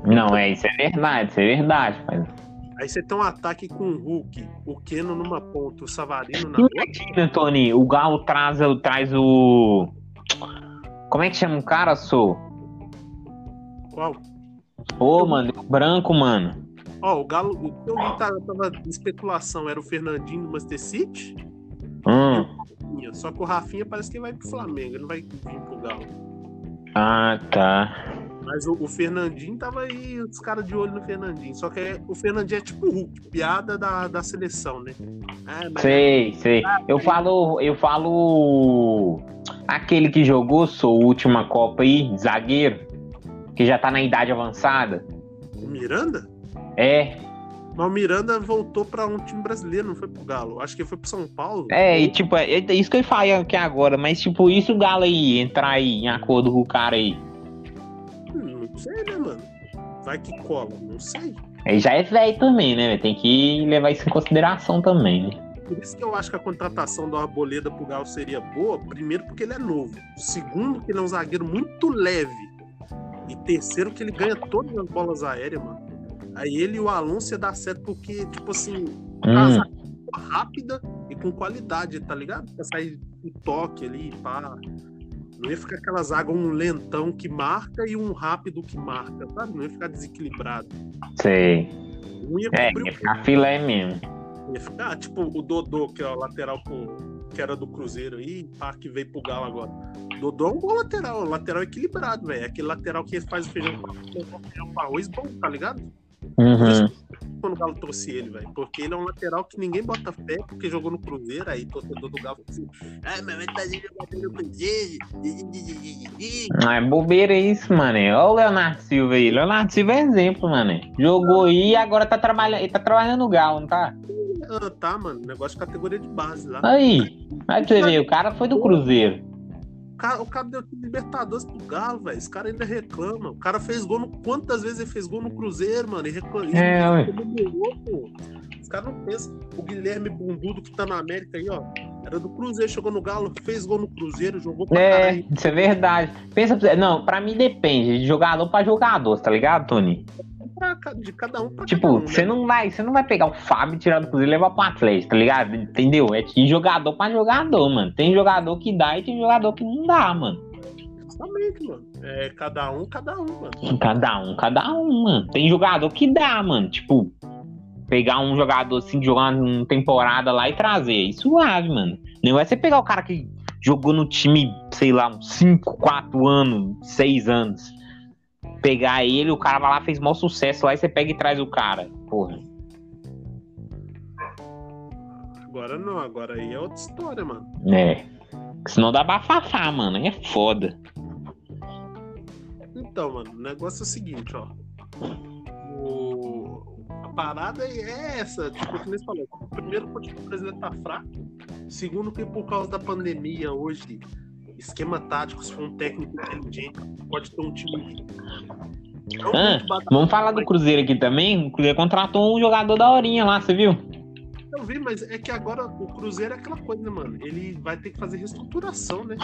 Não, é, isso é verdade, isso é verdade, pai. Aí você tem um ataque com o Hulk, o Keno numa ponta, o Savarino na outra. Imagina, Tony, o Galo traz, traz o. Como é que chama o cara, Sou? Qual? Ô, mano, branco, mano. Ó, o Galo, o que eu vi tava, tava de especulação era o Fernandinho do Master City. Hum. Só que o Rafinha parece que vai pro Flamengo, ele não vai vir pro Galo. Ah, tá. Mas o, o Fernandinho tava aí, os caras de olho no Fernandinho. Só que é- o Fernandinho é tipo o Hulk, piada da, da seleção, né? Ah, mas- Sei, sei. Eu falo, eu falo aquele que jogou sua última Copa aí, zagueiro, que já tá na idade avançada. O Miranda? É, Mas o Miranda voltou pra um time brasileiro, não foi pro Galo. Acho que foi pro São Paulo. é, e tipo, é é isso que eu falei aqui agora, mas tipo, isso o Galo aí entrar aí em acordo com o cara aí. Sei, né, mano? Vai que cola, não sei. Ele já é velho também, né? Tem que levar isso em consideração também, né? Por isso que eu acho que a contratação do Arboleda pro Galo seria boa. Primeiro, porque ele é novo. Segundo, que ele é um zagueiro muito leve. E terceiro, que ele ganha todas as bolas aéreas, mano. Aí ele e o Alonso ia dar certo porque, tipo assim, Hum, rápida e com qualidade, tá ligado? Pra sair um toque ali, pá. Não ia ficar aquela zaga, um lentão que marca e um rápido que marca, sabe? Não ia ficar desequilibrado. sei. Um ia É, ia ficar filé mesmo. ia ficar, tipo, o Dodô, que é o lateral pro- que era do Cruzeiro aí, pá, que veio pro Galo agora. Dodô é um bom lateral, um lateral equilibrado, velho. É Aquele lateral que faz o feijão com feijão com arroz bom, tá ligado? Uhum. quando o Galo trouxe ele, velho. Porque ele é um lateral que ninguém bota fé, porque jogou no Cruzeiro, aí torcedor do Galo assim, ah, mas vai jogador no Cruzeiro. Não é bobeira isso, mano. Olha o Leonardo Silva aí. Leonardo Silva é exemplo, mano. Jogou aí e agora tá trabalhando. Ele tá trabalhando no Galo, não tá? Ah, tá, mano. Negócio de categoria de base lá. Aí. Aí você ver, o cara foi do Cruzeiro. O cara, o cara deu Libertadores pro Galo, velho. Esse cara ainda reclama. O cara fez gol no. Quantas vezes ele fez gol no Cruzeiro, mano? E reclama. É, ué. Os caras não pensam. O Guilherme Bundudo, que tá na América aí, ó. Era do Cruzeiro, chegou no Galo, fez gol no Cruzeiro, jogou pra É, caralho. isso é verdade. Pensa pra você. Não, pra mim depende de jogador pra jogador, tá ligado, Tony? Pra de cada um pra Tipo, cada um, você né? não vai, você não vai pegar o Fábio e tirar do Cruzeiro e levar pro Atlético, tá ligado? Entendeu? É de jogador pra jogador, mano. Tem jogador que dá e tem jogador que não dá, mano. Justamente, mano. É cada um, cada um, mano. Cada um, cada um, mano. Tem jogador que dá, mano. Tipo, pegar um jogador assim, jogar uma temporada lá e trazer. É suave, mano. Não vai você pegar o cara que jogou no time, sei lá, uns 5, 4 anos, 6 anos. Pegar ele, o cara vai lá, fez maior sucesso lá e você pega e traz o cara. Porra. Agora não, agora aí é outra história, mano. É. Senão dá bafafá, mano. É foda. Então, mano, o negócio é o seguinte, ó. O... A parada é essa, tipo, que você falou. Primeiro, porque o brasileiro tá fraco. Segundo, que por causa da pandemia hoje, esquema tático, se for um técnico inteligente, pode ter um time. Não Ah, Vamos falar do Cruzeiro aqui também. O Cruzeiro contratou um jogador da horinha lá, você viu? Eu vi, mas é que agora o Cruzeiro é aquela coisa, mano. Ele vai ter que fazer reestruturação, né?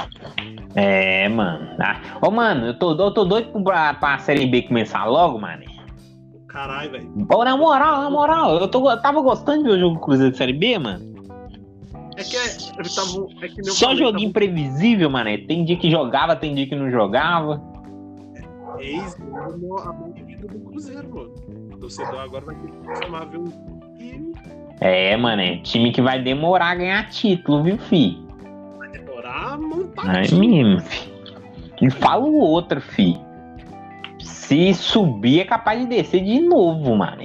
É, mano. Ah, Ô, mano, eu tô, eu tô doido pra, pra Série B começar logo, mano. Caralho, velho. Ô, na moral, na moral, eu, tô, eu tava gostando de ver o jogo do Cruzeiro de Série B, mano. É que é, ele tava, é que eu Só falei, joguinho tava imprevisível, mano. Tem dia que jogava, tem dia que não jogava. ex a mão de vida do Cruzeiro, mano. O torcedor agora vai ter que acostumar ver um time É, mano, é time que vai demorar a ganhar título, viu, fi? vai demorar a montar mesmo, fi. E fala o outro, fi. Se subir, é capaz de descer de novo, mano.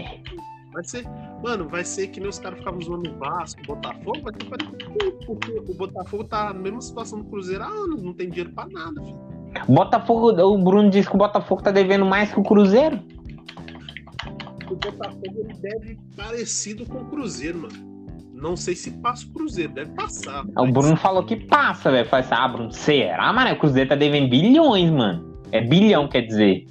Vai ser, mano, vai ser que nem os caras ficavam zoando o Vasco, o Botafogo, vai ter que fazer porque o Botafogo tá na mesma situação do Cruzeiro há anos, não tem dinheiro pra nada, filho. Botafogo, o Bruno disse que o Botafogo tá devendo mais que o Cruzeiro. O Botafogo ele deve parecido com o Cruzeiro, mano. Não sei se passa o Cruzeiro, deve passar. O mas- Bruno falou que passa, velho. Falei assim, ah, Bruno, será, mano? O Cruzeiro tá devendo bilhões, mano. É bilhão, quer dizer.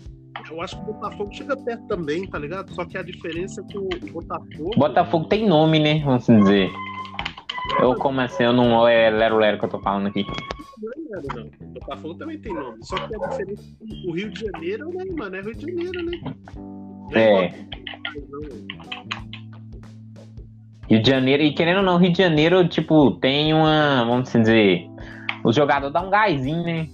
Eu acho que o Botafogo chega perto também, tá ligado? Só que a diferença é que o Botafogo. Botafogo tem nome, né? Vamos dizer. Eu como assim, eu não é Lero Lero que eu tô falando aqui. Não, não, não. O Botafogo também tem nome. Só que a diferença é que o Rio de Janeiro, né, mano? É Rio de Janeiro, né? É. não. Rio de Janeiro, e querendo ou não, Rio de Janeiro, tipo, tem uma, vamos dizer, o jogador dá um gásinho, né?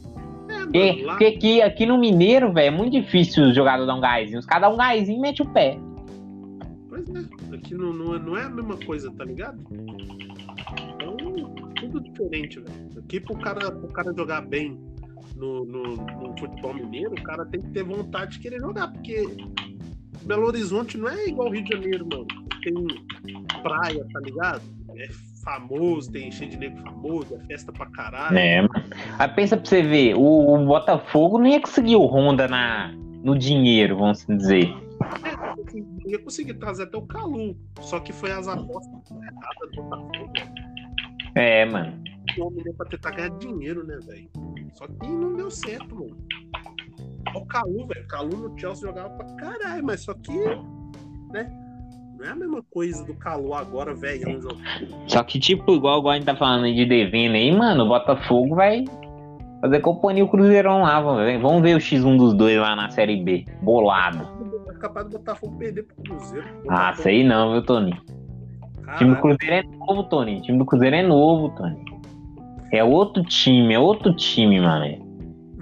Porque, porque aqui, aqui no Mineiro, velho, é muito difícil o jogador dar um gásinho. Os caras dão um gásinho e mete o pé. pois é. Aqui não, não, é- não é a mesma coisa, tá ligado? Então, tudo diferente, velho. Aqui pro cara, pro cara jogar bem no, no, no futebol mineiro, o cara tem que ter vontade de querer jogar, porque Belo Horizonte não é igual Rio de Janeiro, mano. Tem praia, tá ligado? É famoso, tem cheio de negro famoso, é festa pra caralho. É, mano. Aí pensa pra você ver, o, o Botafogo não ia conseguir o Honda na, no dinheiro, vamos dizer. É, ia conseguir trazer até o Calu. Só que foi as apostas erradas do Botafogo. É, mano. O homem pra tentar ganhar dinheiro, né, velho? Só que não deu certo, mano. O Calu, velho. O Calu no Chelsea jogava pra caralho, mas só que, né? Não é a mesma coisa do Calu agora, velho. Só que, tipo, igual, igual a gente tá falando de devendo aí, mano, o Botafogo vai fazer companhia o Cruzeirão lá, velho. Vamos ver o X1 dos dois lá na Série B. Bolado. É capaz do Botafogo perder pro Cruzeiro. Ah, sei não, viu, Tony? O time do Cruzeiro é novo, Tony. O time do Cruzeiro é novo, Tony. É outro time, é outro time, mano.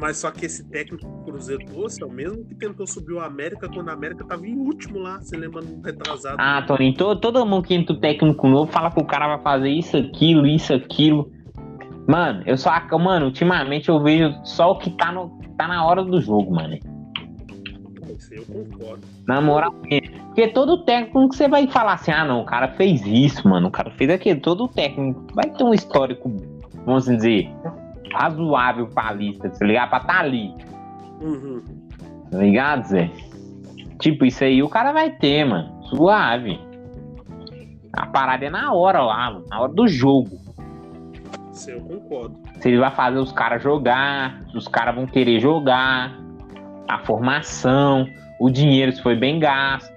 Mas só que esse técnico do Cruzeiro trouxe é o mesmo que tentou subir o América quando a América tava em último lá, você lembra no retrasado. Ah, Tony, todo, todo mundo que entra o técnico novo fala que o cara vai fazer isso, aquilo, isso, aquilo. Mano, eu só. Mano, ultimamente eu vejo só o que tá, no, tá na hora do jogo, mano. Isso eu concordo. Na moral, porque todo técnico que você vai falar assim, ah não, o cara fez isso, mano, o cara fez aquilo, todo técnico vai ter um histórico vamos dizer, razoável pra lista, tá ligado? Pra tá ali. Uhum. Tá ligado, Zé? Tipo, isso aí o cara vai ter, mano. Suave. A parada é na hora lá, mano. Na hora do jogo. Isso eu concordo. Se ele vai fazer os caras jogar, os caras vão querer jogar, a formação, o dinheiro se foi bem gasto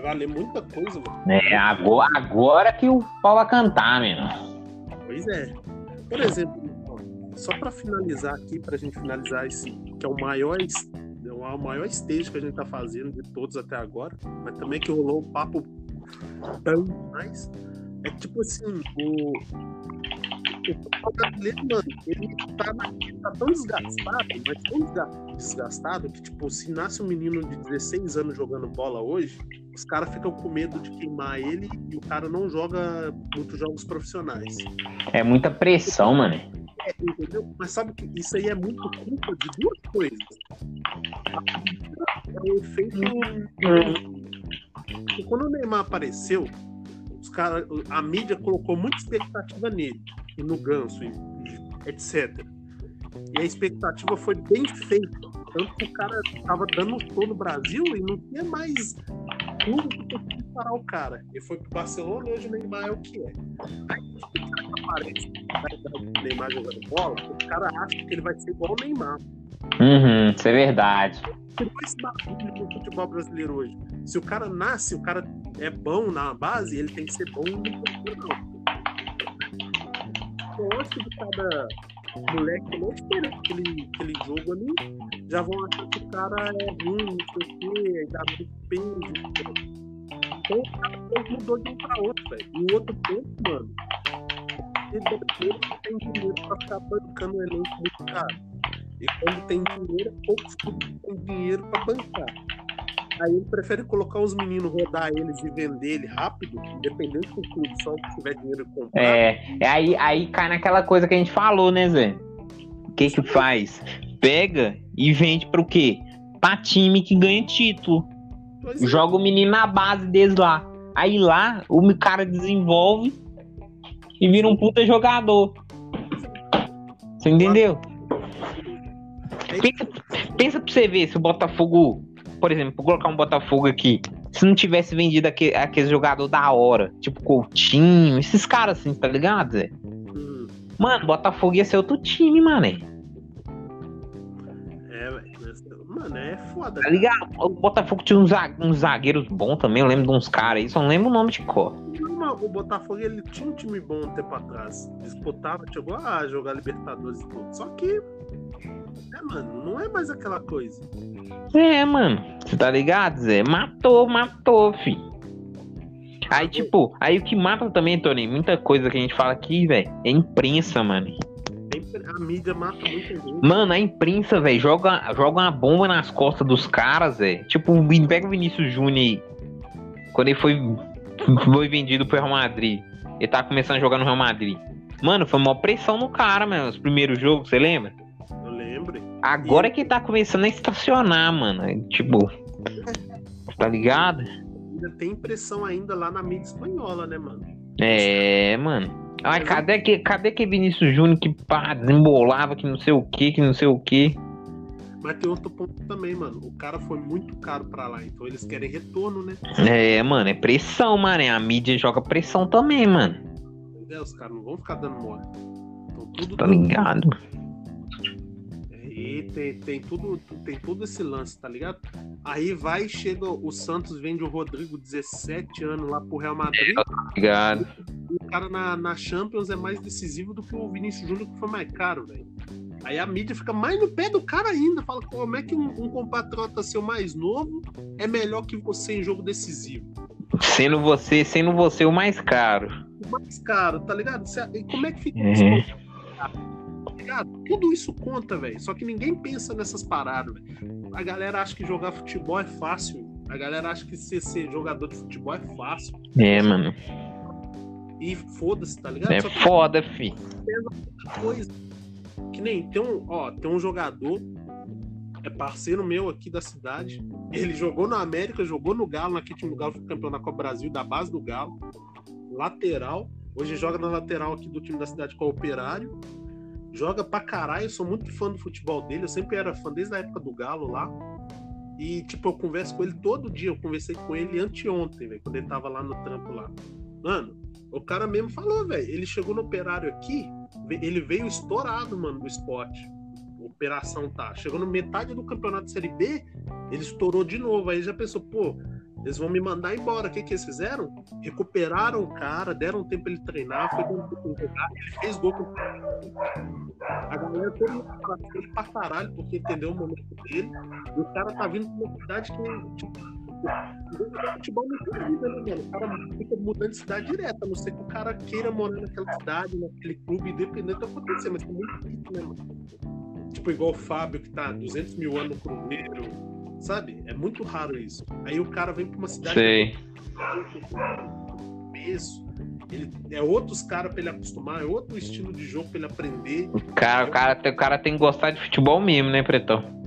vai valer muita coisa, mano. É, agora, agora que o pau vai cantar, meu. Pois é. Por exemplo, só para finalizar aqui, pra gente finalizar esse, que é o maior, é o maior stage que a gente tá fazendo de todos até agora, mas também que rolou um papo tão mais. É tipo assim, o, o brasileiro, mano, ele tá, ele tá tão desgastado, mas tão desgastado que, tipo, se nasce um menino de 16 anos jogando bola hoje, os caras ficam com medo de queimar ele e o cara não joga muitos jogos profissionais. É muita pressão, mano. É, entendeu? Mas sabe que isso aí é muito culpa de duas coisas. É o efeito. Porque quando o Neymar apareceu, os cara, a mídia colocou muita expectativa nele, e no Ganso, e, etc. E a expectativa foi bem feita. Tanto que o cara tava dando um show no Brasil e não tinha mais tudo que conseguiu parar o cara. Ele foi pro Barcelona e hoje o Neymar é o que é. Aí o cara aparece o Neymar jogando bola, o cara acha que ele vai ser igual o Neymar. Uhum, isso é verdade. Tirou esse bagulho no futebol brasileiro hoje. Se o cara nasce, o cara é bom na base, ele tem que ser bom no profissional. Eu acho que de cada moleque não esperando aquele, aquele jogo ali, já vão achar que o cara é ruim, não sei o quê, dá peso. Então o cara mudou de um pra outro, velho. E o outro tempo, mano, ele tem dinheiro pra ficar bancando o elenco muito caro. E quando tem dinheiro, poucos clubes têm dinheiro pra bancar. Aí ele prefere colocar os meninos, rodar eles e vender ele rápido, independente do clube, só que tiver dinheiro comprar. É, é aí, aí cai naquela coisa que a gente falou, né, Zé? O que que faz? Pega e vende pro quê? Pra time que ganha título. É. Joga o menino na base deles lá. Aí lá, o cara desenvolve e vira um puta jogador. Você entendeu? É pensa, pensa pra você ver se o Botafogo por exemplo, vou colocar um Botafogo aqui. Se não tivesse vendido aquele, aquele jogador da hora, tipo Coutinho, esses caras assim, tá ligado, Zé? Hum. Mano, Botafogo ia ser outro time, mano. É, velho. Mano, é foda. Tá ligado? O Botafogo tinha uns, uns zagueiros bons também. Eu lembro de uns caras aí, só não lembro o nome de cor. O Botafogo ele tinha um time bom um tempo atrás. Disputava, chegou a jogar Libertadores e tudo. Só que é, mano, não é mais aquela coisa. É, mano. Você tá ligado, Zé? Matou, matou, fi. Aí, tipo, aí o que mata também, Tony, muita coisa que a gente fala aqui, velho, é imprensa, mano. A mídia mata muita gente. Mano, a imprensa, velho, joga, joga uma bomba nas costas dos caras, velho. Tipo, pega o Vinícius Júnior aí. Quando ele foi, foi vendido pro Real Madrid. Ele tá começando a jogar no Real Madrid. Mano, foi uma pressão no cara, mano. Os primeiros jogos, você lembra? Eu lembro. Agora e... que tá começando a estacionar, mano. Tipo. Tá ligado? Ainda tem pressão ainda lá na mídia espanhola, né, mano? É, mano. Ai, cadê que, cadê que Vinícius Júnior que pá, desembolava, que não sei o que, que não sei o que. Mas tem outro ponto também, mano. O cara foi muito caro pra lá, então eles querem retorno, né? É, mano, é pressão, mano. A mídia joga pressão também, mano. É, os caras não vão ficar dando mole. Então, tudo tá ligado? E tem, tem, tudo, tem tudo esse lance, tá ligado? Aí vai, chega o Santos, vende o Rodrigo, 17 anos lá pro Real Madrid. É, tá ligado. O cara na, na Champions é mais decisivo do que o Vinícius Júnior, que foi mais caro, velho. Aí a mídia fica mais no pé do cara ainda. Fala, como é que um, um compatriota seu mais novo é melhor que você em jogo decisivo? Sendo você, sendo você o mais caro. O mais caro, tá ligado? E como é que fica isso? Tudo isso conta, velho. Só que ninguém pensa nessas paradas, velho. A galera acha que jogar futebol é fácil. A galera acha que ser, ser jogador de futebol é fácil. É, mano. E foda-se, tá ligado? É foda, fi. Coisa que nem tem um, ó, tem um jogador é parceiro meu aqui da cidade. Ele jogou no América, jogou no Galo, naquele time do Galo, foi campeão da Copa Brasil, da base do Galo. Lateral. Hoje joga na lateral aqui do time da cidade com o Operário. Joga pra caralho, eu sou muito fã do futebol dele. Eu sempre era fã desde a época do Galo lá. E, tipo, eu converso com ele todo dia. Eu conversei com ele anteontem, velho, quando ele tava lá no trampo lá. Mano, o cara mesmo falou, velho. Ele chegou no operário aqui, ele veio estourado, mano, do esporte. Operação tá. Chegou no metade do campeonato de Série B, ele estourou de novo. Aí já pensou, pô, eles vão me mandar embora. O que, que eles fizeram? Recuperaram o cara, deram tempo pra ele treinar, foi tempo jogar, ele fez gol com A galera todo mundo pra caralho, porque entendeu o momento dele. E o cara tá vindo de uma cidade que, tipo, o futebol não tem vida, né, mano? O cara fica mudando de cidade direto, a não ser que o cara queira morar naquela cidade, naquele clube, independente do que acontecer, mas é muito difícil, né, mano? Tipo, igual o Fábio, que tá 200 mil anos no Cruzeiro, sabe? É muito raro isso. Aí o cara vem pra uma cidade. Sei. Peso. Ele, é outros caras pra ele acostumar, é outro estilo de jogo pra ele aprender. O cara, o cara, o cara tem que gostar de futebol mesmo, né, Pretão?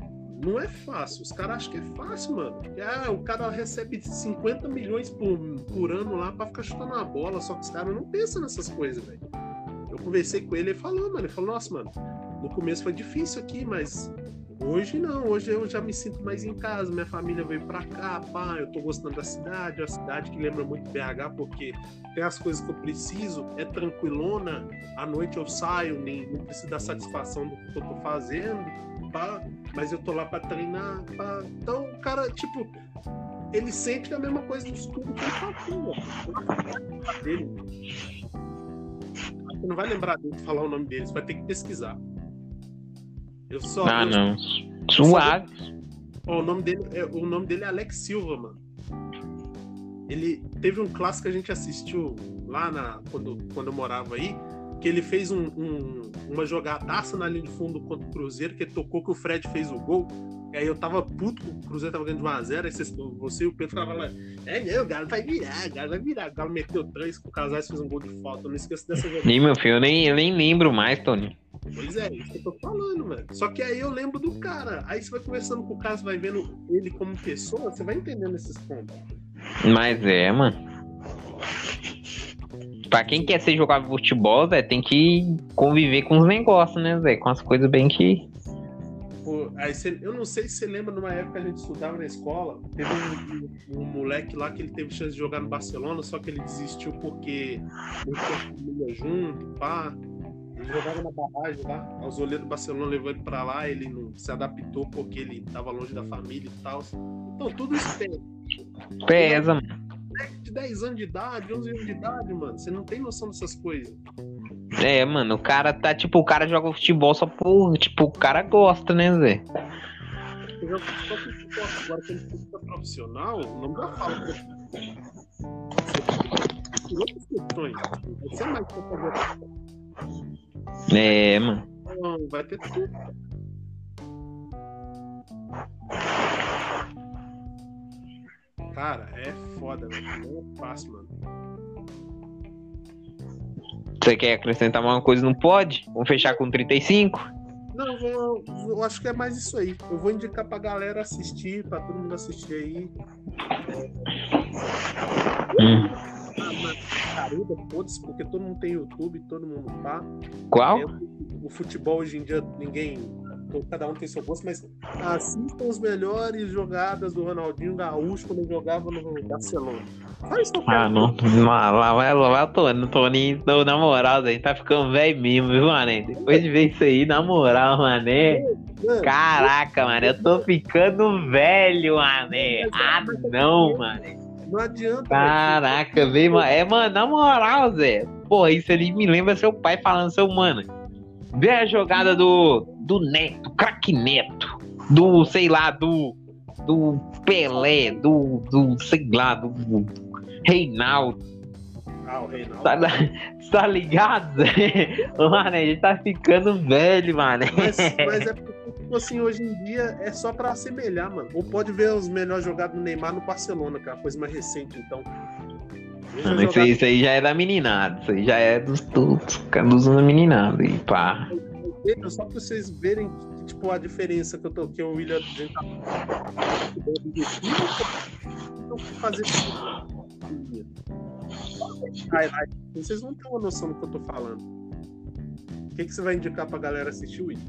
Não é fácil. Os caras acham que é fácil, mano. Ah, o cara recebe 50 milhões por, por ano lá pra ficar chutando a bola, só que os caras não pensam nessas coisas, velho. Eu conversei com ele e ele falou, mano. Ele falou, nossa, mano, no começo foi difícil aqui, mas Hoje não, hoje eu já me sinto mais em casa, minha família veio pra cá, pá, eu tô gostando da cidade, é uma cidade que lembra muito BH, porque tem as coisas que eu preciso, é tranquilona, à noite eu saio, nem, não preciso da satisfação do que eu tô fazendo, pá, mas eu tô lá pra treinar, pá. Então, o cara, tipo, ele sente a mesma coisa dos clubes que ele fazia. Você não vai lembrar de falar o nome dele, você vai ter que pesquisar. Eu só. Ah, não. Suave. o, nome dele, é, o nome dele é Alex Silva, mano. Ele teve um clássico que a gente assistiu lá na, quando, quando eu morava aí, que ele fez um, um, uma jogadaça na linha de fundo contra o Cruzeiro, que tocou que o Fred fez o gol. E aí eu tava puto, o Cruzeiro tava ganhando de 1x0, aí você, você e o Pedro ficavam lá, é não, o Galo vai virar, o Galo vai virar. O Galo meteu três, o Casais fez um gol de falta, eu não esqueço dessa jogada. Ih, meu filho, eu nem, eu nem lembro mais, Tony. Pois é, isso que eu tô falando, velho. Só que aí eu lembro do cara. Aí você vai conversando com o cara, você vai vendo ele como pessoa, você vai entendendo esses pontos. Mas é, mano. Pra quem quer ser jogador de futebol, Zé, tem que conviver com os negócios, né, Zé? Com as coisas bem que. Pô, aí cê, eu não sei se você lembra numa época que a gente estudava na escola, teve um, um, um, moleque lá que ele teve chance de jogar no Barcelona, só que ele desistiu porque não tinha família junto, pá. Ele jogava na barragem lá, o Zoleiro do Barcelona levou ele pra lá, ele não se adaptou porque ele tava longe da família e tal. Então tudo isso pesa. Pesa, mano de 10 anos de idade, 11 anos de idade, mano. Você não tem noção dessas coisas. É, mano, o cara tá, tipo, o cara joga futebol só por, tipo, o cara gosta, né, Zé? Eu jogo futebol por gosta. Agora, quando você fica profissional, não dá falta. Tem outras questões. Você mais quer fazer. É, mano. Não, vai ter tudo. Cara, é foda, velho. Não é fácil, mano. Você quer acrescentar uma coisa? Não pode? Vamos fechar com 35? Não, eu, vou, eu acho que é mais isso aí. Eu vou indicar pra galera assistir, pra todo mundo assistir aí. Hum. Caruda, foda-se, porque todo mundo tem YouTube, todo mundo tá. Qual? É, o futebol hoje em dia ninguém. Cada um tem seu gosto, mas assistam os melhores jogadas do Ronaldinho Gaúcho quando jogava no Barcelona. Só isso. Ah, não. Lá, lá vai, lá vai o Tony. O Tony, tô, na moral, aí tá ficando velho mesmo, viu, mané? Depois de ver isso aí, na moral, mané. Mano, Caraca, mano, eu tô ficando velho, mané. Ah, não, mané. Não adianta. Caraca, velho, mano. É, mano, na moral, Zé. Porra, isso ali me lembra seu pai falando, seu mano. Vê a jogada do, do Neto, do craque Neto, do, sei lá, do, do Pelé, do, do, sei lá, do Reinaldo. Ah, o Reinaldo. Tá, tá ligado, Zé? Mano, gente tá ficando velho, mano. Mas, mas é porque, tipo assim, hoje em dia é só pra assemelhar, mano. Ou pode ver os melhores jogados do Neymar no Barcelona, que é a coisa mais recente, então. Mano, isso, aí, isso aí já é da meninada. Isso aí já é dos, dos, dos meninada. E pá. Só pra vocês verem, tipo, a diferença que eu tô, que o William tá eu fui fazer highlight. Vocês vão ter uma noção do que eu tô falando. O que, que você vai indicar pra galera assistir, William?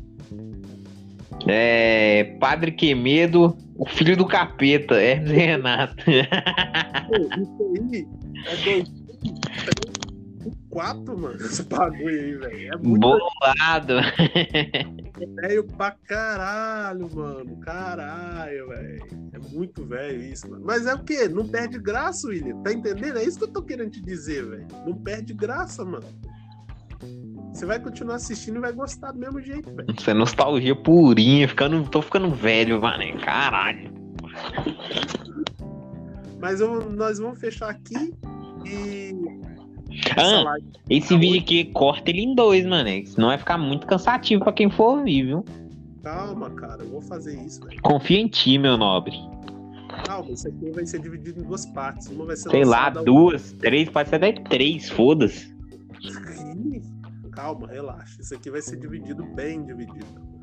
É. Padre Quemedo, o filho do capeta, é Renato. Isso aí é 2004, mano. Esse bagulho aí, velho. É muito Bolado. velho pra caralho, mano. Caralho, velho. É muito velho isso, mano. Mas é o quê? Não perde graça, William. Tá entendendo? É isso que eu tô querendo te dizer, velho. Não perde graça, mano. Você vai continuar assistindo e vai gostar do mesmo jeito, velho. Isso é nostalgia purinha. Ficando, tô ficando velho, mano. Caralho. Mas eu- nós vamos fechar aqui e. Ah, esse vídeo aqui corta ele em dois, mano. Senão vai ficar muito cansativo pra quem for ouvir, viu? Calma, cara. Eu vou fazer isso, velho. Confia em ti, meu nobre. Calma, isso aqui vai ser dividido em duas partes. Uma vai ser Sei lá, duas, três, pode ser até três, foda-se. Calma, relaxa. Isso aqui vai ser dividido bem dividido.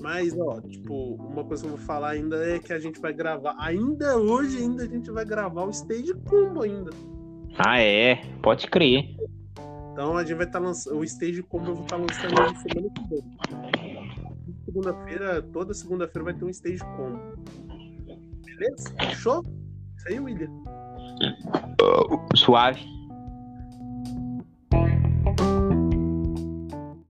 Mas, ó, tipo, uma coisa que eu vou falar ainda é que a gente vai gravar. Ainda hoje, ainda a gente vai gravar o stage combo ainda. Ah, é. Pode crer. Então a gente vai estar lançando. O stage combo eu vou estar lançando na semana que vem. Segunda-feira, toda segunda-feira vai ter um stage combo. Beleza? Fechou? Isso aí, William. Suave.